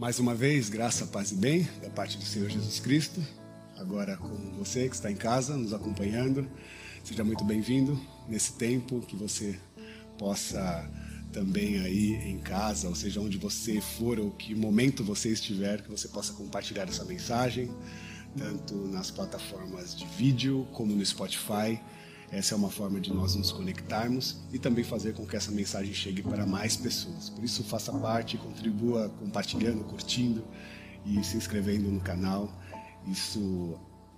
Mais uma vez, graça, paz e bem da parte do Senhor Jesus Cristo. Agora com você que está em casa, nos acompanhando. Seja muito bem-vindo nesse tempo que você possa também aí em casa, ou seja, onde você for ou que momento você estiver, que você possa compartilhar essa mensagem, tanto nas plataformas de vídeo como no Spotify. Essa é uma forma de nós nos conectarmos e também fazer com que essa mensagem chegue para mais pessoas. Por isso, faça parte, contribua compartilhando, curtindo e se inscrevendo no canal. Isso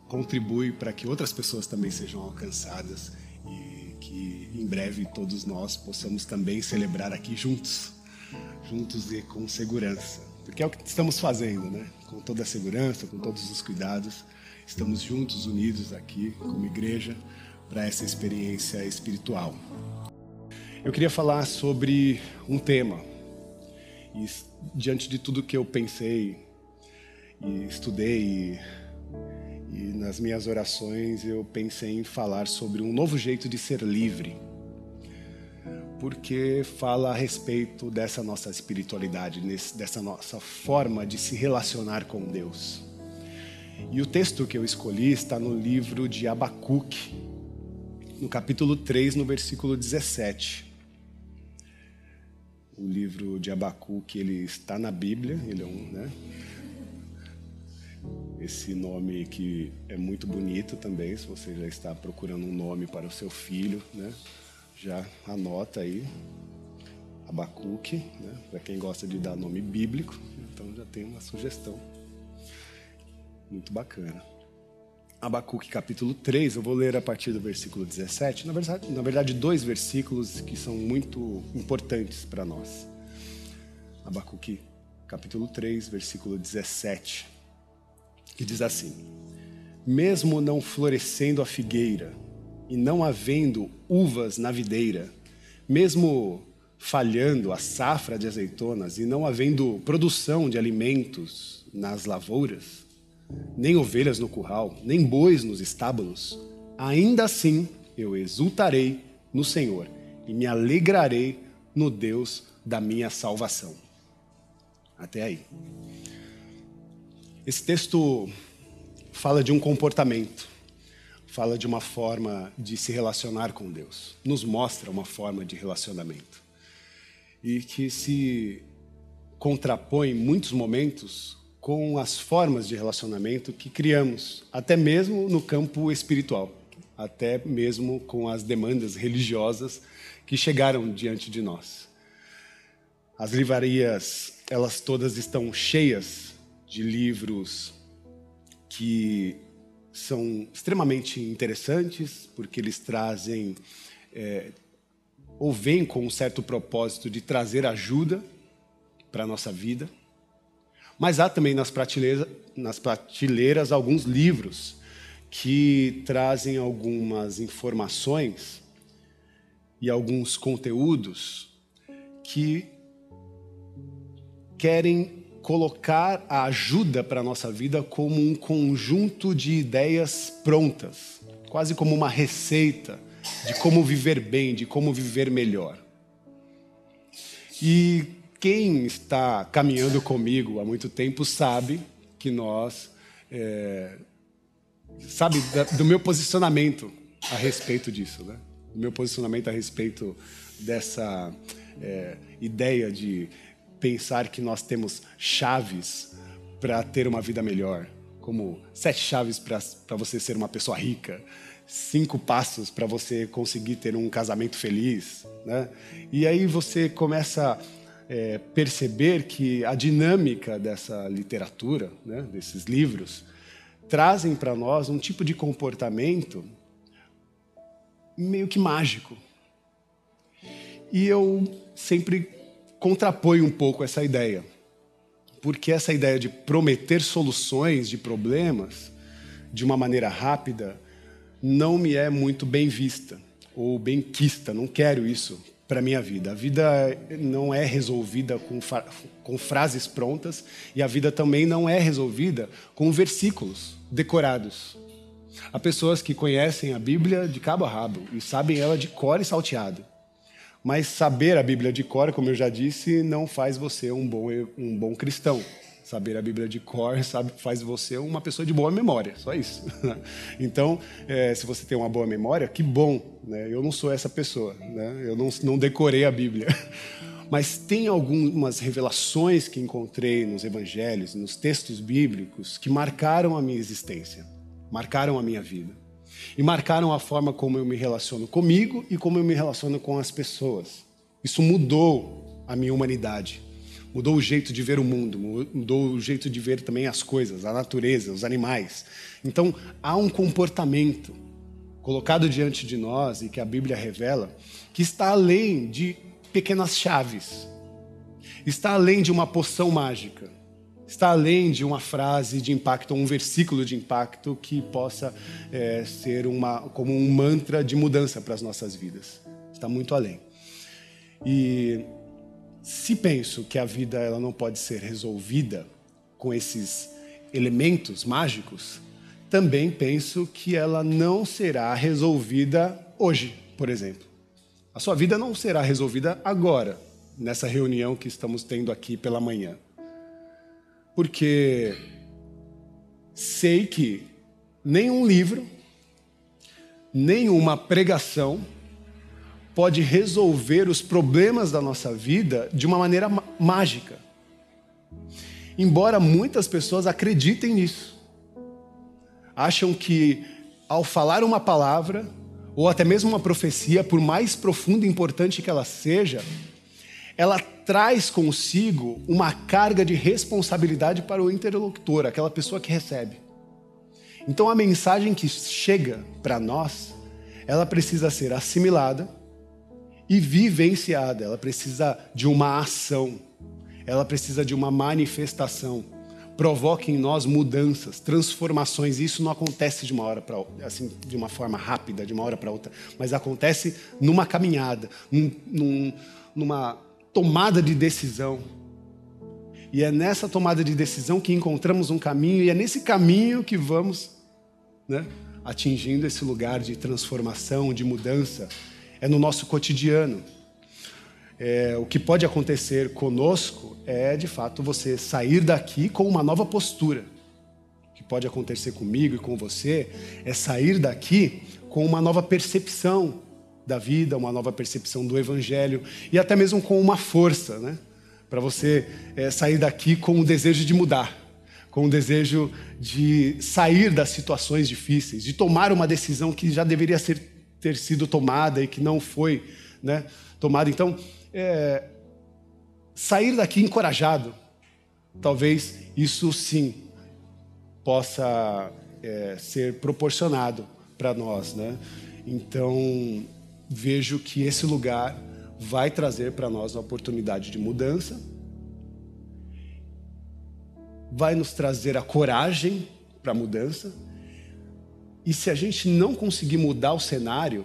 contribui para que outras pessoas também sejam alcançadas e que em breve todos nós possamos também celebrar aqui juntos, juntos e com segurança. Porque é o que estamos fazendo, né? Com toda a segurança, com todos os cuidados, estamos juntos, unidos aqui como igreja para essa experiência espiritual. Eu queria falar sobre um tema. E diante de tudo que eu pensei e estudei e, e nas minhas orações eu pensei em falar sobre um novo jeito de ser livre. Porque fala a respeito dessa nossa espiritualidade, dessa nossa forma de se relacionar com Deus. E o texto que eu escolhi está no livro de Abacuque, no capítulo 3, no versículo 17. O livro de Abacuque, ele está na Bíblia, ele é um, né? Esse nome que é muito bonito também, se você já está procurando um nome para o seu filho, né? Já anota aí, Abacuque, né? Para quem gosta de dar nome bíblico, então já tem uma sugestão. Muito bacana. Abacuque capítulo 3, eu vou ler a partir do versículo 17. Na verdade, na verdade dois versículos que são muito importantes para nós. Abacuque capítulo 3, versículo 17, que diz assim: Mesmo não florescendo a figueira e não havendo uvas na videira, mesmo falhando a safra de azeitonas e não havendo produção de alimentos nas lavouras, nem ovelhas no curral, nem bois nos estábulos, ainda assim eu exultarei no Senhor e me alegrarei no Deus da minha salvação. Até aí. Esse texto fala de um comportamento, fala de uma forma de se relacionar com Deus, nos mostra uma forma de relacionamento e que se contrapõe em muitos momentos com as formas de relacionamento que criamos, até mesmo no campo espiritual, até mesmo com as demandas religiosas que chegaram diante de nós. As livrarias, elas todas estão cheias de livros que são extremamente interessantes, porque eles trazem, é, ou vêm com um certo propósito de trazer ajuda para a nossa vida mas há também nas prateleiras, nas prateleiras alguns livros que trazem algumas informações e alguns conteúdos que querem colocar a ajuda para a nossa vida como um conjunto de ideias prontas, quase como uma receita de como viver bem, de como viver melhor. E quem está caminhando comigo há muito tempo sabe que nós. É, sabe do meu posicionamento a respeito disso, né? Do meu posicionamento a respeito dessa é, ideia de pensar que nós temos chaves para ter uma vida melhor, como sete chaves para você ser uma pessoa rica, cinco passos para você conseguir ter um casamento feliz, né? E aí você começa é, perceber que a dinâmica dessa literatura, né, desses livros, trazem para nós um tipo de comportamento meio que mágico. E eu sempre contraponho um pouco essa ideia, porque essa ideia de prometer soluções de problemas de uma maneira rápida não me é muito bem vista ou bem quista, não quero isso para a minha vida. A vida não é resolvida com, com frases prontas e a vida também não é resolvida com versículos decorados. Há pessoas que conhecem a Bíblia de cabo a rabo e sabem ela de cor e salteado. Mas saber a Bíblia de cor, como eu já disse, não faz você um bom, um bom cristão. Saber a Bíblia de cor sabe, faz você uma pessoa de boa memória, só isso. Então, é, se você tem uma boa memória, que bom. Né? Eu não sou essa pessoa, né? eu não, não decorei a Bíblia. Mas tem algumas revelações que encontrei nos evangelhos, nos textos bíblicos, que marcaram a minha existência, marcaram a minha vida. E marcaram a forma como eu me relaciono comigo e como eu me relaciono com as pessoas. Isso mudou a minha humanidade mudou o jeito de ver o mundo, mudou o jeito de ver também as coisas, a natureza, os animais. Então, há um comportamento colocado diante de nós e que a Bíblia revela que está além de pequenas chaves, está além de uma poção mágica, está além de uma frase de impacto, um versículo de impacto que possa é, ser uma, como um mantra de mudança para as nossas vidas. Está muito além. E se penso que a vida ela não pode ser resolvida com esses elementos mágicos, também penso que ela não será resolvida hoje, por exemplo. A sua vida não será resolvida agora, nessa reunião que estamos tendo aqui pela manhã. Porque sei que nenhum livro, nenhuma pregação pode resolver os problemas da nossa vida de uma maneira mágica. Embora muitas pessoas acreditem nisso. Acham que ao falar uma palavra, ou até mesmo uma profecia, por mais profunda e importante que ela seja, ela traz consigo uma carga de responsabilidade para o interlocutor, aquela pessoa que recebe. Então a mensagem que chega para nós, ela precisa ser assimilada e vivenciada. Ela precisa de uma ação, ela precisa de uma manifestação. Provoca em nós mudanças, transformações. Isso não acontece de uma hora para assim, de uma forma rápida, de uma hora para outra, mas acontece numa caminhada, num, num, numa tomada de decisão. E é nessa tomada de decisão que encontramos um caminho, e é nesse caminho que vamos né, atingindo esse lugar de transformação, de mudança, é no nosso cotidiano. É, o que pode acontecer conosco é, de fato, você sair daqui com uma nova postura. O que pode acontecer comigo e com você é sair daqui com uma nova percepção da vida, uma nova percepção do Evangelho e até mesmo com uma força, né? Para você é, sair daqui com o desejo de mudar, com o desejo de sair das situações difíceis, de tomar uma decisão que já deveria ser ter sido tomada e que não foi né, tomada. Então, é, sair daqui encorajado, talvez isso sim possa é, ser proporcionado para nós. Né? Então, vejo que esse lugar vai trazer para nós uma oportunidade de mudança, vai nos trazer a coragem para a mudança e se a gente não conseguir mudar o cenário,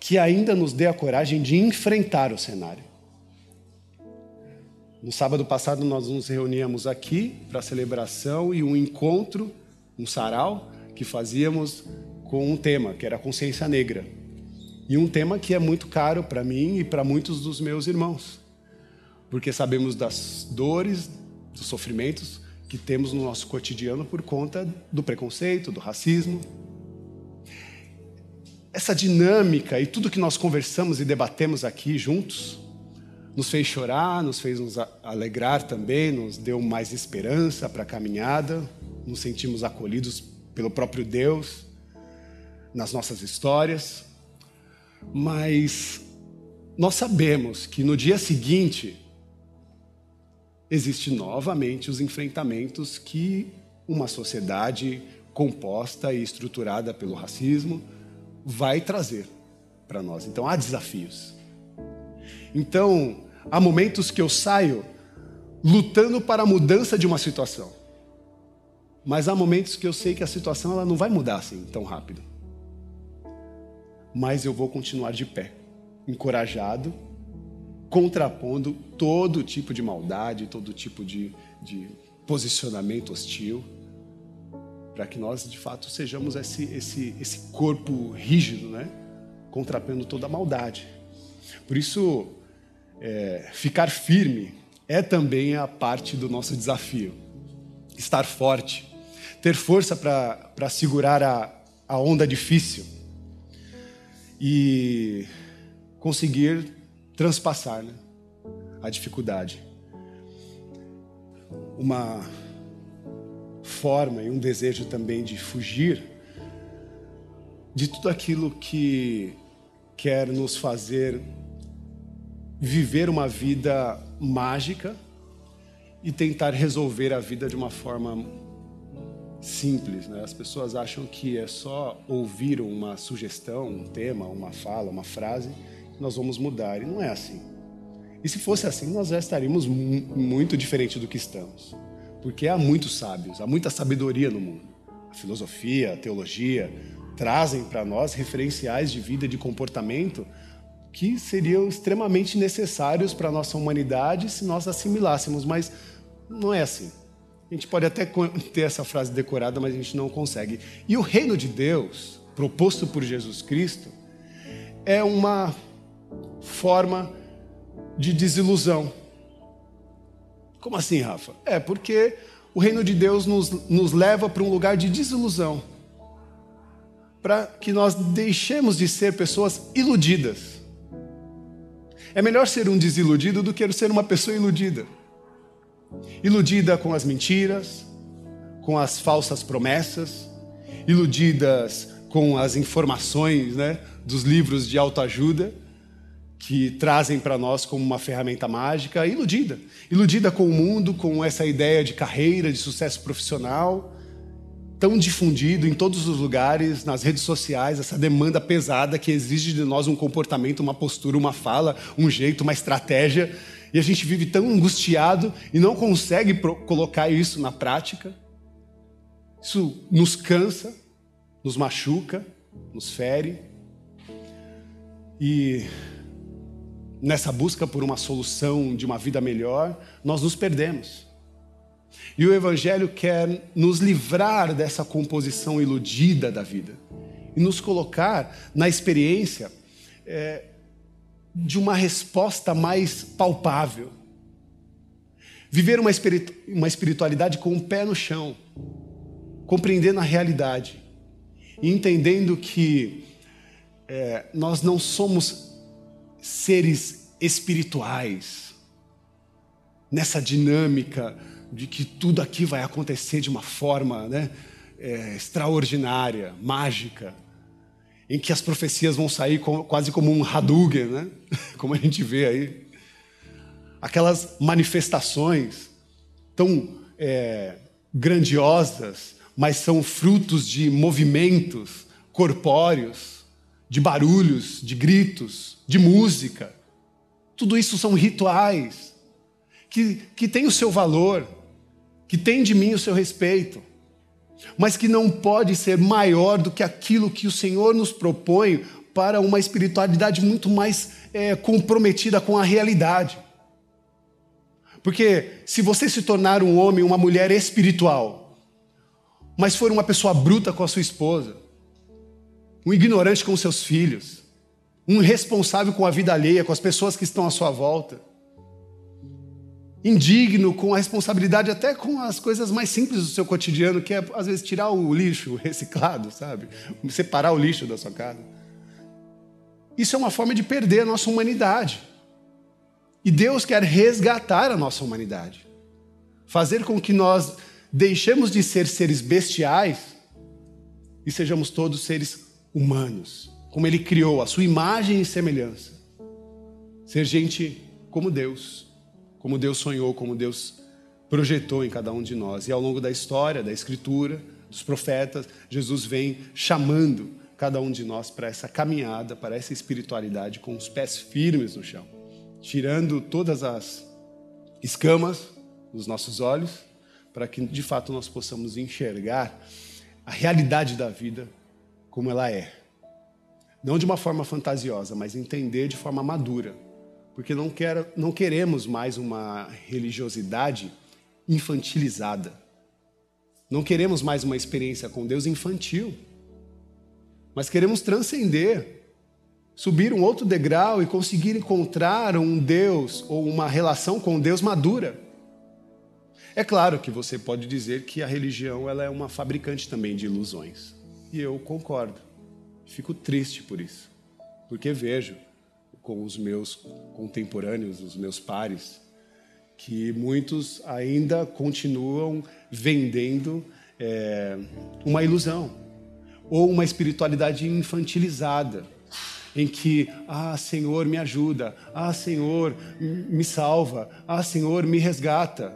que ainda nos dê a coragem de enfrentar o cenário. No sábado passado, nós nos reuníamos aqui para a celebração e um encontro, um sarau, que fazíamos com um tema, que era a consciência negra. E um tema que é muito caro para mim e para muitos dos meus irmãos, porque sabemos das dores, dos sofrimentos, que temos no nosso cotidiano por conta do preconceito, do racismo. Essa dinâmica e tudo que nós conversamos e debatemos aqui juntos nos fez chorar, nos fez nos alegrar também, nos deu mais esperança para a caminhada, nos sentimos acolhidos pelo próprio Deus nas nossas histórias. Mas nós sabemos que no dia seguinte existe novamente os enfrentamentos que uma sociedade composta e estruturada pelo racismo vai trazer para nós. Então há desafios. Então, há momentos que eu saio lutando para a mudança de uma situação. Mas há momentos que eu sei que a situação ela não vai mudar assim tão rápido. Mas eu vou continuar de pé, encorajado contrapondo todo tipo de maldade, todo tipo de, de posicionamento hostil, para que nós de fato sejamos esse, esse, esse corpo rígido, né? contrapondo toda a maldade. Por isso, é, ficar firme é também a parte do nosso desafio. Estar forte, ter força para segurar a, a onda difícil e conseguir transpassar né, a dificuldade. Uma forma e um desejo também de fugir de tudo aquilo que quer nos fazer viver uma vida mágica e tentar resolver a vida de uma forma simples. Né? As pessoas acham que é só ouvir uma sugestão, um tema, uma fala, uma frase, nós vamos mudar. E não é assim. E se fosse assim, nós já estaríamos muito diferente do que estamos. Porque há muitos sábios, há muita sabedoria no mundo. A filosofia, a teologia trazem para nós referenciais de vida, de comportamento que seriam extremamente necessários para a nossa humanidade se nós assimilássemos, mas não é assim. A gente pode até ter essa frase decorada, mas a gente não consegue. E o reino de Deus, proposto por Jesus Cristo, é uma forma de desilusão. Como assim, Rafa? É porque o reino de Deus nos, nos leva para um lugar de desilusão. Para que nós deixemos de ser pessoas iludidas é melhor ser um desiludido do que ser uma pessoa iludida. Iludida com as mentiras, com as falsas promessas, iludidas com as informações né, dos livros de autoajuda que trazem para nós como uma ferramenta mágica, iludida. Iludida com o mundo, com essa ideia de carreira, de sucesso profissional, tão difundido em todos os lugares, nas redes sociais, essa demanda pesada que exige de nós um comportamento, uma postura, uma fala, um jeito, uma estratégia, e a gente vive tão angustiado e não consegue colocar isso na prática. Isso nos cansa, nos machuca, nos fere. E nessa busca por uma solução de uma vida melhor, nós nos perdemos. E o Evangelho quer nos livrar dessa composição iludida da vida e nos colocar na experiência é, de uma resposta mais palpável. Viver uma, uma espiritualidade com o pé no chão, compreendendo a realidade e entendendo que é, nós não somos seres espirituais nessa dinâmica de que tudo aqui vai acontecer de uma forma né, é, extraordinária, mágica, em que as profecias vão sair quase como um Hadouken, né? como a gente vê aí. Aquelas manifestações tão é, grandiosas, mas são frutos de movimentos corpóreos, de barulhos, de gritos, de música. Tudo isso são rituais que, que têm o seu valor, que tem de mim o seu respeito, mas que não pode ser maior do que aquilo que o Senhor nos propõe para uma espiritualidade muito mais é, comprometida com a realidade. Porque se você se tornar um homem, uma mulher espiritual, mas for uma pessoa bruta com a sua esposa, um ignorante com seus filhos, um irresponsável com a vida alheia, com as pessoas que estão à sua volta, indigno, com a responsabilidade até com as coisas mais simples do seu cotidiano, que é, às vezes, tirar o lixo reciclado, sabe? Separar o lixo da sua casa. Isso é uma forma de perder a nossa humanidade. E Deus quer resgatar a nossa humanidade. Fazer com que nós deixemos de ser seres bestiais e sejamos todos seres humanos, como Ele criou, a sua imagem e semelhança. Ser gente como Deus como Deus sonhou, como Deus projetou em cada um de nós. E ao longo da história, da Escritura, dos profetas, Jesus vem chamando cada um de nós para essa caminhada, para essa espiritualidade com os pés firmes no chão, tirando todas as escamas dos nossos olhos, para que de fato nós possamos enxergar a realidade da vida como ela é. Não de uma forma fantasiosa, mas entender de forma madura porque não, não queremos mais uma religiosidade infantilizada. Não queremos mais uma experiência com Deus infantil, mas queremos transcender subir um outro degrau e conseguir encontrar um Deus ou uma relação com Deus madura. É claro que você pode dizer que a religião ela é uma fabricante também de ilusões. E eu concordo. Fico triste por isso. Porque vejo com os meus contemporâneos, os meus pares, que muitos ainda continuam vendendo é, uma ilusão ou uma espiritualidade infantilizada, em que, ah, Senhor, me ajuda, ah, Senhor, me salva, ah, Senhor, me resgata.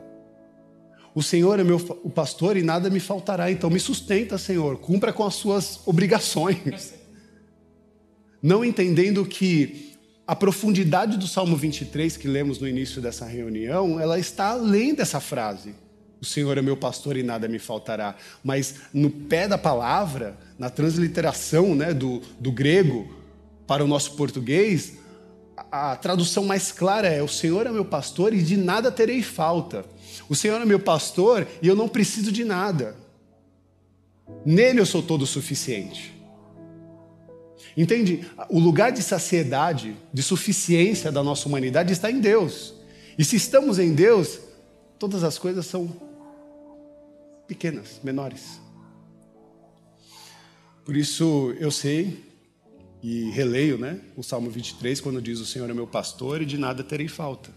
O Senhor é meu o pastor e nada me faltará, então me sustenta, Senhor, cumpra com as suas obrigações. Não entendendo que a profundidade do Salmo 23 que lemos no início dessa reunião, ela está além dessa frase. O Senhor é meu pastor e nada me faltará. Mas no pé da palavra, na transliteração né, do, do grego para o nosso português, a, tradução mais clara é: O Senhor é meu pastor e de nada terei falta. O Senhor é meu pastor e eu não preciso de nada. Nele eu sou todo suficiente. Entende? O lugar de saciedade, de suficiência da nossa humanidade está em Deus. E se estamos em Deus, todas as coisas são pequenas, menores. Por isso eu sei e releio, né, o Salmo 23 quando diz: "O Senhor é meu pastor e de nada terei falta"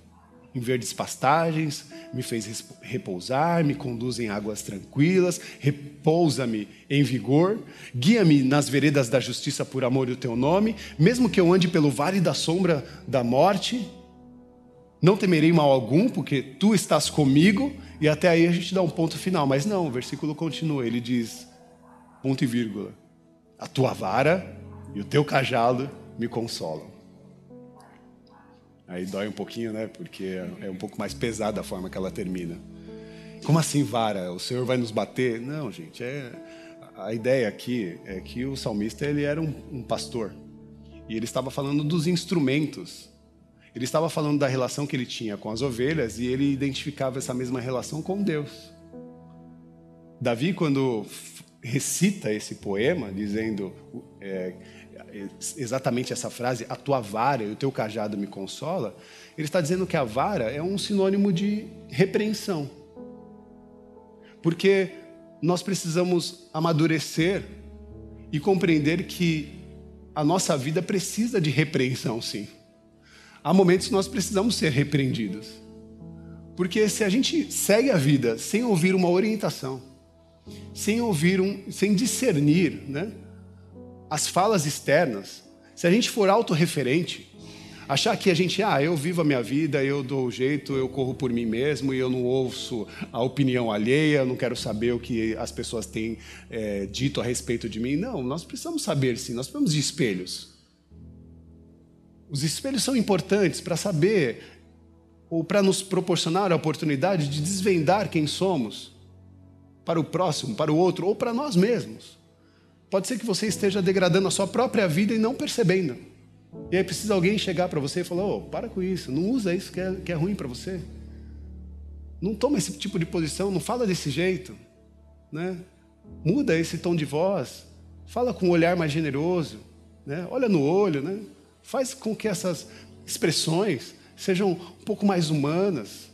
em verdes pastagens, me fez repousar, me conduz em águas tranquilas, repousa-me em vigor, guia-me nas veredas da justiça por amor do teu nome, mesmo que eu ande pelo vale da sombra da morte, não temerei mal algum, porque tu estás comigo, e até aí a gente dá um ponto final, mas não, o versículo continua, ele diz, ponto e vírgula, a tua vara e o teu cajado me consolam. Aí dói um pouquinho, né? Porque é um pouco mais pesada a forma que ela termina. Como assim, vara? O Senhor vai nos bater? Não, gente. É... A ideia aqui é que o salmista ele era um, um pastor e ele estava falando dos instrumentos. Ele estava falando da relação que ele tinha com as ovelhas e ele identificava essa mesma relação com Deus. Davi, quando recita esse poema, dizendo é, exatamente essa frase, a tua vara e o teu cajado me consola, ele está dizendo que a vara é um sinônimo de repreensão. Porque nós precisamos amadurecer e compreender que a nossa vida precisa de repreensão, sim. Há momentos que nós precisamos ser repreendidos. Porque se a gente segue a vida sem ouvir uma orientação, sem ouvir um, sem discernir, né? As falas externas, se a gente for autorreferente, achar que a gente, ah, eu vivo a minha vida, eu dou o jeito, eu corro por mim mesmo e eu não ouço a opinião alheia, não quero saber o que as pessoas têm é, dito a respeito de mim. Não, nós precisamos saber sim, nós precisamos de espelhos. Os espelhos são importantes para saber ou para nos proporcionar a oportunidade de desvendar quem somos para o próximo, para o outro ou para nós mesmos. Pode ser que você esteja degradando a sua própria vida e não percebendo. E aí precisa alguém chegar para você e falar: oh, para com isso, não usa isso que é, que é ruim para você. Não toma esse tipo de posição, não fala desse jeito. Né? Muda esse tom de voz, fala com um olhar mais generoso, né? olha no olho, né? faz com que essas expressões sejam um pouco mais humanas,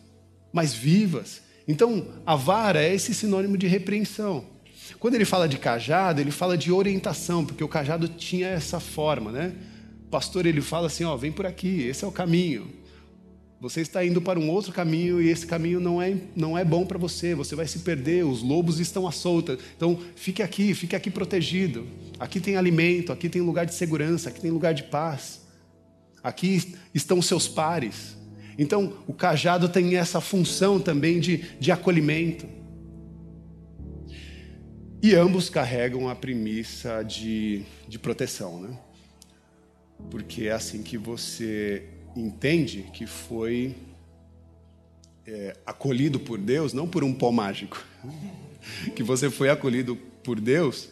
mais vivas. Então, a vara é esse sinônimo de repreensão. Quando ele fala de cajado, ele fala de orientação, porque o cajado tinha essa forma, né? O pastor ele fala assim, ó, vem por aqui, esse é o caminho. Você está indo para um outro caminho e esse caminho não é, não é bom para você, você vai se perder, os lobos estão à solta. Então, fique aqui, fique aqui protegido. Aqui tem alimento, aqui tem lugar de segurança, aqui tem lugar de paz. Aqui estão seus pares. Então, o cajado tem essa função também de, de acolhimento. E ambos carregam a premissa de, de proteção, né? Porque é assim que você entende que foi é, acolhido por Deus, não por um pó mágico, que você foi acolhido por Deus,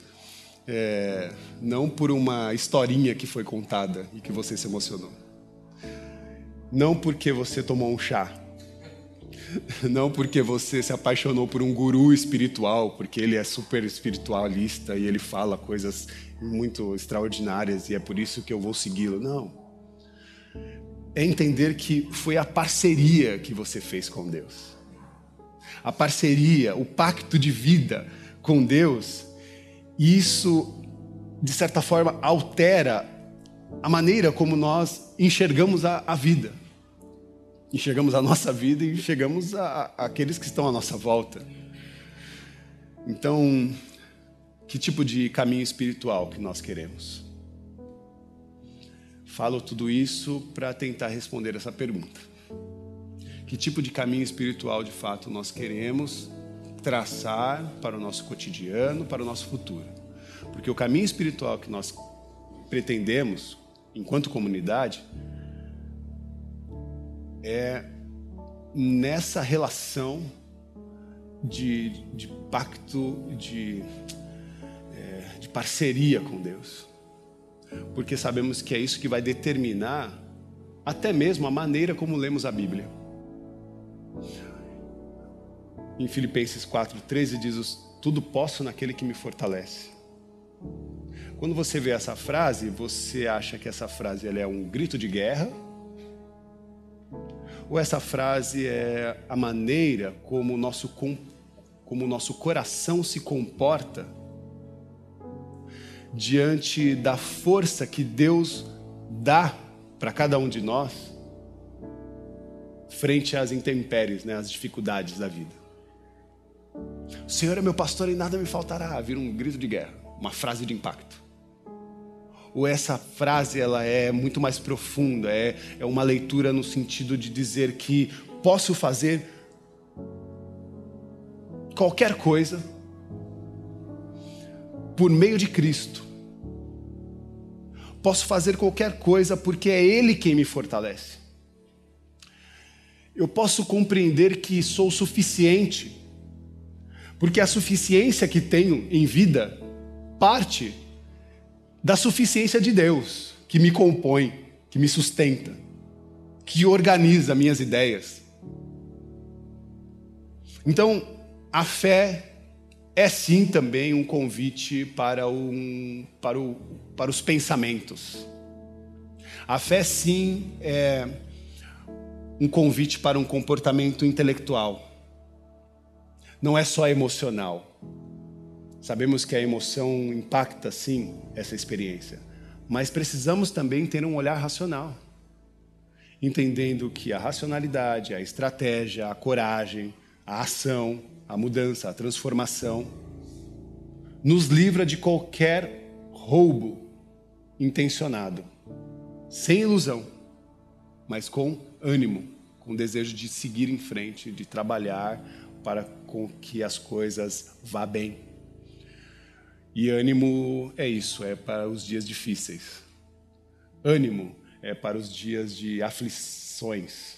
é, não por uma historinha que foi contada e que você se emocionou, não porque você tomou um chá, não porque você se apaixonou por um guru espiritual, porque ele é super espiritualista e ele fala coisas muito extraordinárias e é por isso que eu vou segui-lo. Não. É entender que foi a parceria que você fez com Deus. A parceria, o pacto de vida com Deus, isso, de certa forma, altera a maneira como nós enxergamos a, a vida enxergamos a nossa vida e a, aqueles que estão à nossa volta. Então, que tipo de caminho espiritual que nós queremos? Falo tudo isso para tentar responder essa pergunta. Que tipo de caminho espiritual de fato nós queremos traçar para o nosso cotidiano, para o nosso futuro? Porque o caminho espiritual que nós pretendemos, enquanto comunidade, é nessa relação de, de pacto, de, é, de parceria com Deus. Porque sabemos que é isso que vai determinar até mesmo a maneira como lemos a Bíblia. Em Filipenses 4,13 diz: Tudo posso naquele que me fortalece. Quando você vê essa frase, você acha que essa frase ela é um grito de guerra ou essa frase é a maneira como o nosso, como o nosso coração se comporta diante da força que Deus dá para cada um de nós frente às intempéries, né, às dificuldades da vida. O Senhor é meu pastor e nada me faltará. Vira um grito de guerra, uma frase de impacto ou essa frase ela é muito mais profunda, é, é uma leitura no sentido de dizer que posso fazer qualquer coisa por meio de Cristo. Posso fazer qualquer coisa porque é Ele quem me fortalece. Eu posso compreender que sou suficiente, porque a suficiência que tenho em vida parte da suficiência de Deus, que me compõe, que me sustenta, que organiza minhas ideias. Então, a fé é sim também um convite para, um, para, o, para os pensamentos. A fé sim é um convite para um comportamento intelectual. Não é só emocional. Sabemos que a emoção impacta, sim, essa experiência, mas precisamos também ter um olhar racional, entendendo que a racionalidade, a estratégia, a coragem, a ação, a mudança, a transformação, nos livra de qualquer roubo intencionado, sem ilusão, mas com ânimo, com desejo de seguir em frente, de trabalhar para com que as coisas vá bem. E ânimo é isso, é para os dias difíceis. Ânimo é para os dias de aflições.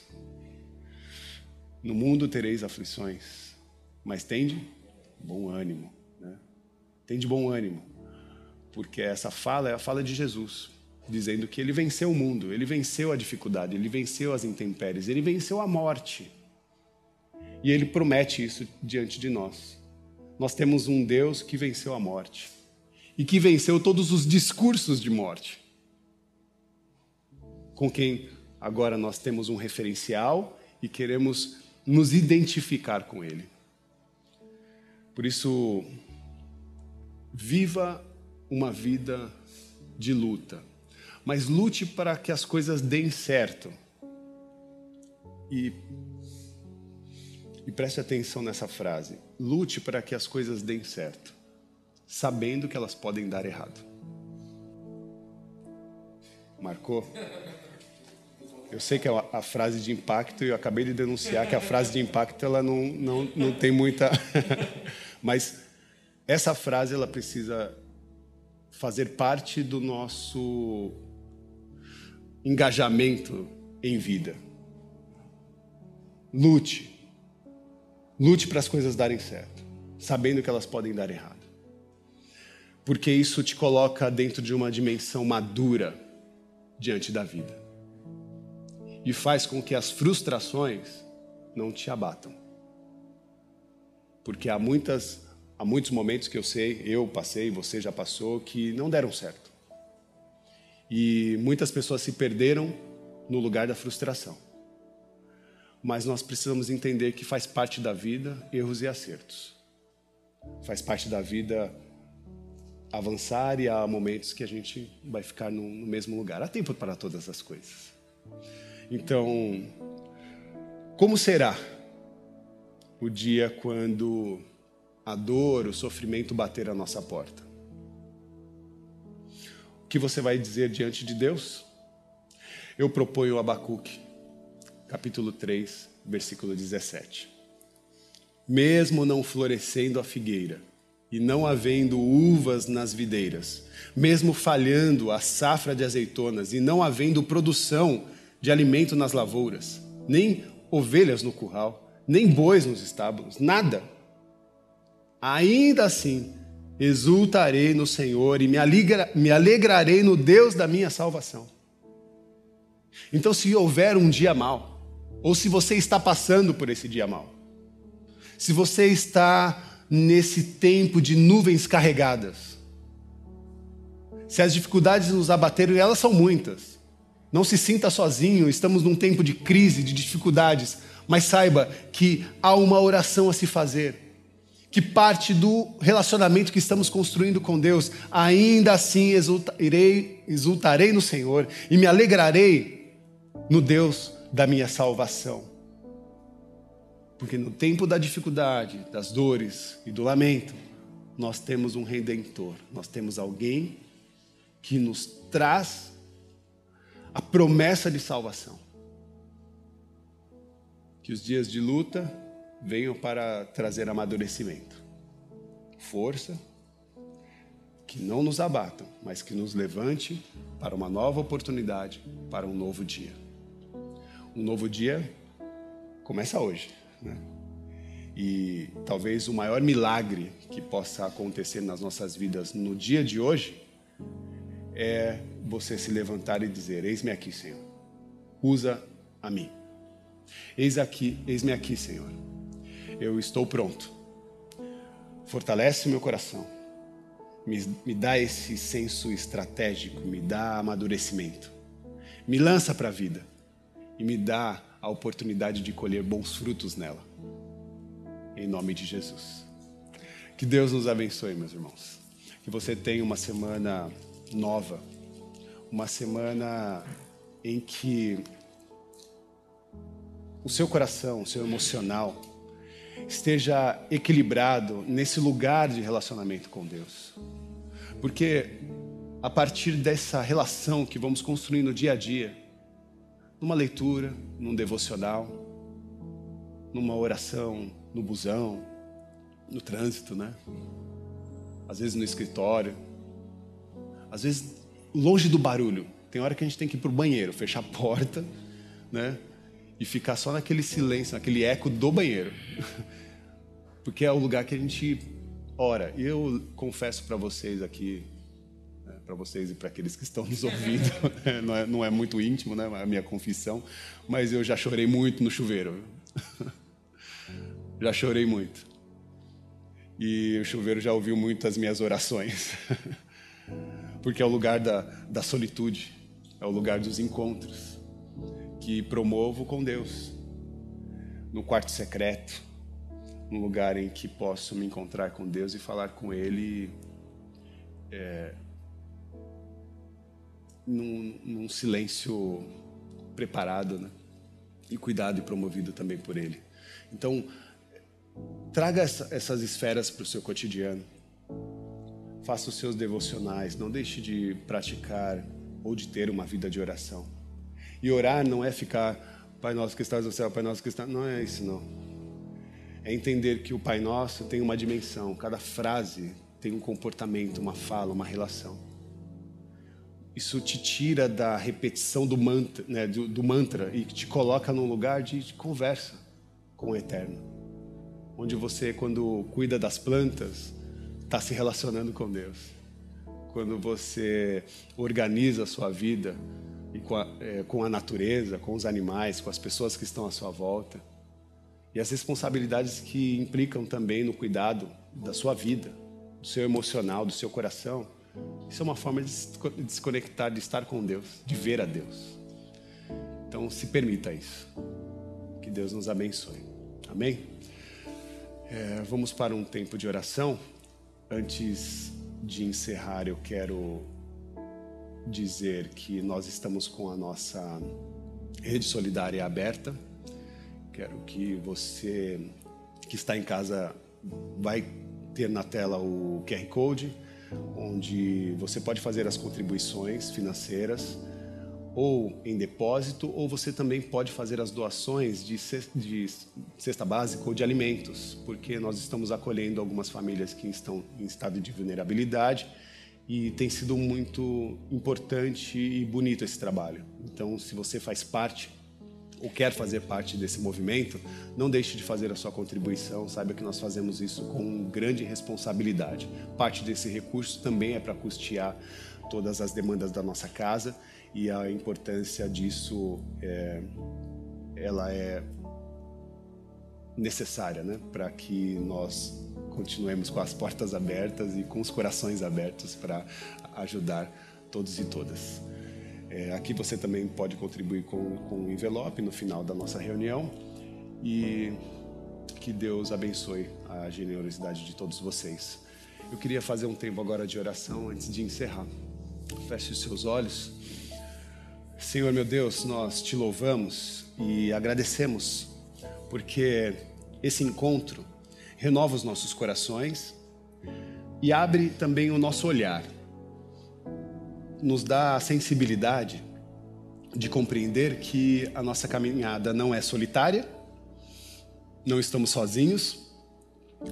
No mundo tereis aflições, mas tende bom ânimo. Né? Tende bom ânimo, porque essa fala é a fala de Jesus, dizendo que ele venceu o mundo, ele venceu a dificuldade, ele venceu as intempéries, ele venceu a morte. E ele promete isso diante de nós. Nós temos um Deus que venceu a morte e que venceu todos os discursos de morte. Com quem agora nós temos um referencial e queremos nos identificar com ele. Por isso, viva uma vida de luta, mas lute para que as coisas deem certo. E e preste atenção nessa frase: lute para que as coisas deem certo, sabendo que elas podem dar errado. Marcou? Eu sei que é a frase de impacto e eu acabei de denunciar que a frase de impacto ela não, não, não tem muita. Mas essa frase ela precisa fazer parte do nosso engajamento em vida. Lute, Lute para as coisas darem certo, sabendo que elas podem dar errado. Porque isso te coloca dentro de uma dimensão madura diante da vida. E faz com que as frustrações não te abatam. Porque há muitas há muitos momentos que eu sei, eu passei, você já passou, que não deram certo. E muitas pessoas se perderam no lugar da frustração. Mas nós precisamos entender que faz parte da vida erros e acertos. Faz parte da vida avançar e há momentos que a gente vai ficar no, no mesmo lugar. Há tempo para todas as coisas. Então, como será o dia quando a dor, o sofrimento bater a nossa porta? O que você vai dizer diante de Deus? Eu proponho Abacuque, capítulo 3, versículo 17. Mesmo não florescendo a figueira, e não havendo uvas nas videiras, mesmo falhando a safra de azeitonas e não havendo produção de alimento nas lavouras, nem ovelhas no curral, nem bois nos estábulos, nada. Ainda assim, exultarei no Senhor e me, alegra, me alegrarei no Deus da minha salvação. Então, se houver um dia mal, ou se você está passando por esse dia mal, se você está nesse tempo de nuvens carregadas. Se as dificuldades nos abateram, e elas são muitas, não se sinta sozinho, estamos num tempo de crise, de dificuldades, mas saiba que há uma oração a se fazer, que parte do relacionamento que estamos construindo com Deus. Ainda assim exultarei, exultarei no Senhor e me alegrarei no Deus da minha salvação. Porque no tempo da dificuldade, das dores e do lamento, nós temos um redentor, nós temos alguém que nos traz a promessa de salvação. Que os dias de luta venham para trazer amadurecimento, força, que não nos abatam, mas que nos levante para uma nova oportunidade, para um novo dia. Um novo dia começa hoje. Né? E talvez o maior milagre que possa acontecer nas nossas vidas no dia de hoje é você se levantar e dizer: Eis-me aqui, Senhor. Usa a mim. Eis aqui, eis-me aqui, Senhor. Eu estou pronto. Fortalece meu coração. Me, me dá esse senso estratégico, me dá amadurecimento. Me lança para a vida e me dá a oportunidade de colher bons frutos nela. Em nome de Jesus. Que Deus nos abençoe, meus irmãos. Que você tenha uma semana nova, uma semana em que o seu coração, o seu emocional, esteja equilibrado nesse lugar de relacionamento com Deus. Porque a partir dessa relação que vamos construir no dia a dia, numa leitura, num devocional, numa oração, no busão, no trânsito, né? Às vezes no escritório, às vezes longe do barulho. Tem hora que a gente tem que ir para o banheiro, fechar a porta, né? E ficar só naquele silêncio, naquele eco do banheiro. Porque é o lugar que a gente ora. E eu confesso para vocês aqui, para vocês e para aqueles que estão nos ouvindo. não, é, não é muito íntimo, né, a minha confissão, mas eu já chorei muito no chuveiro. já chorei muito. E o chuveiro já ouviu muito as minhas orações. Porque é o lugar da, da solitude, é o lugar dos encontros que promovo com Deus. No quarto secreto, um lugar em que posso me encontrar com Deus e falar com Ele é, num, num silêncio preparado, né? E cuidado e promovido também por Ele. Então, traga essa, essas esferas para o seu cotidiano. Faça os seus devocionais. Não deixe de praticar ou de ter uma vida de oração. E orar não é ficar, Pai Nosso que estás no céu, Pai Nosso que está. Não é isso, não. É entender que o Pai Nosso tem uma dimensão. Cada frase tem um comportamento, uma fala, uma relação. Isso te tira da repetição do mantra, né, do, do mantra e te coloca num lugar de, de conversa com o Eterno. Onde você, quando cuida das plantas, está se relacionando com Deus. Quando você organiza a sua vida e com, a, é, com a natureza, com os animais, com as pessoas que estão à sua volta, e as responsabilidades que implicam também no cuidado da sua vida, do seu emocional, do seu coração. Isso é uma forma de desconectar, de estar com Deus, de ver a Deus. Então, se permita isso. Que Deus nos abençoe. Amém? É, vamos para um tempo de oração. Antes de encerrar, eu quero dizer que nós estamos com a nossa rede solidária aberta. Quero que você que está em casa vai ter na tela o QR Code, onde você pode fazer as contribuições financeiras ou em depósito, ou você também pode fazer as doações de cesta básica ou de alimentos, porque nós estamos acolhendo algumas famílias que estão em estado de vulnerabilidade e tem sido muito importante e bonito esse trabalho. Então, se você faz parte ou quer fazer parte desse movimento, não deixe de fazer a sua contribuição. Saiba que nós fazemos isso com grande responsabilidade. Parte desse recurso também é para custear todas as demandas da nossa casa e a importância disso é, ela é necessária, né, para que nós continuemos com as portas abertas e com os corações abertos para ajudar todos e todas. É, aqui você também pode contribuir com, com um envelope no final da nossa reunião e que Deus abençoe a generosidade de todos vocês. Eu queria fazer um tempo agora de oração antes de encerrar. Feche os seus olhos. Senhor meu Deus, nós te louvamos e agradecemos porque esse encontro renova os nossos corações e abre também o nosso olhar. Nos dá a sensibilidade de compreender que a nossa caminhada não é solitária, não estamos sozinhos,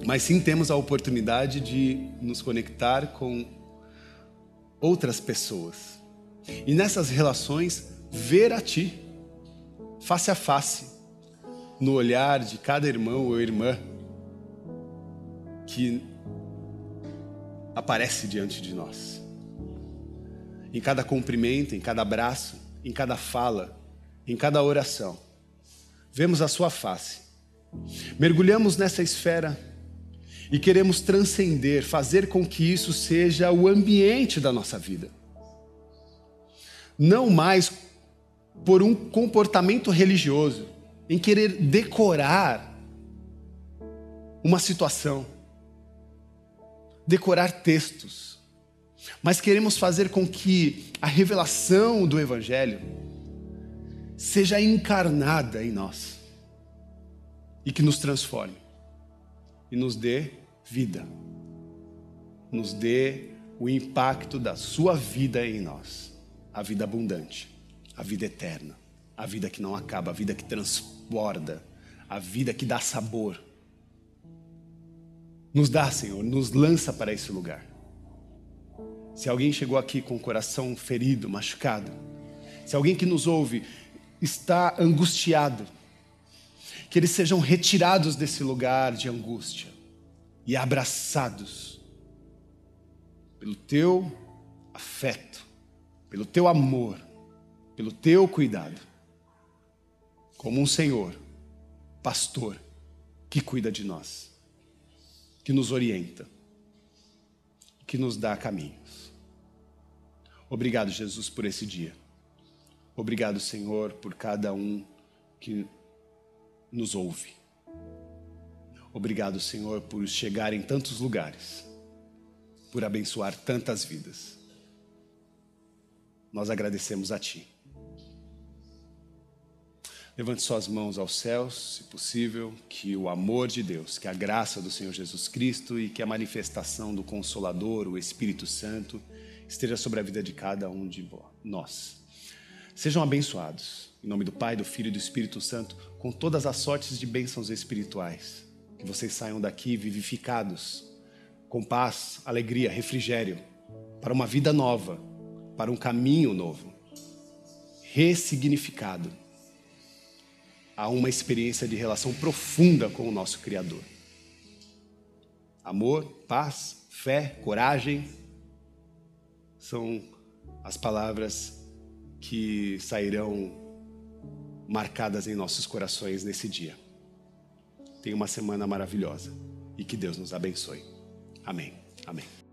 mas sim temos a oportunidade de nos conectar com outras pessoas. E nessas relações, ver a Ti, face a face, no olhar de cada irmão ou irmã que aparece diante de nós. Em cada cumprimento, em cada abraço, em cada fala, em cada oração, vemos a Sua face. Mergulhamos nessa esfera e queremos transcender, fazer com que isso seja o ambiente da nossa vida. Não mais por um comportamento religioso, em querer decorar uma situação, decorar textos, mas queremos fazer com que a revelação do Evangelho seja encarnada em nós e que nos transforme e nos dê vida, nos dê o impacto da Sua vida em nós, a vida abundante, a vida eterna, a vida que não acaba, a vida que transborda, a vida que dá sabor. Nos dá, Senhor, nos lança para esse lugar. Se alguém chegou aqui com o coração ferido, machucado, se alguém que nos ouve está angustiado, que eles sejam retirados desse lugar de angústia e abraçados pelo teu afeto, pelo teu amor, pelo teu cuidado, como um Senhor, pastor, que cuida de nós, que nos orienta, que nos dá caminhos. Obrigado, Jesus, por esse dia. Obrigado, Senhor, por cada um que nos ouve. Obrigado, Senhor, por chegar em tantos lugares, por abençoar tantas vidas. Nós agradecemos a Ti. Levante suas mãos aos céus, se possível, que o amor de Deus, que a graça do Senhor Jesus Cristo e que a manifestação do Consolador, o Espírito Santo, esteja sobre a vida de cada um de nós. Sejam abençoados, em nome do Pai, do Filho e do Espírito Santo, com todas as sortes de bênçãos espirituais. Que vocês saiam daqui vivificados, com paz, alegria, refrigério, para uma vida nova, para um caminho novo, ressignificado a uma experiência de relação profunda com o nosso Criador. Amor, paz, fé, coragem são as palavras que sairão marcadas em nossos corações nesse dia. Tenha uma semana maravilhosa e que Deus nos abençoe. Amém. Amém.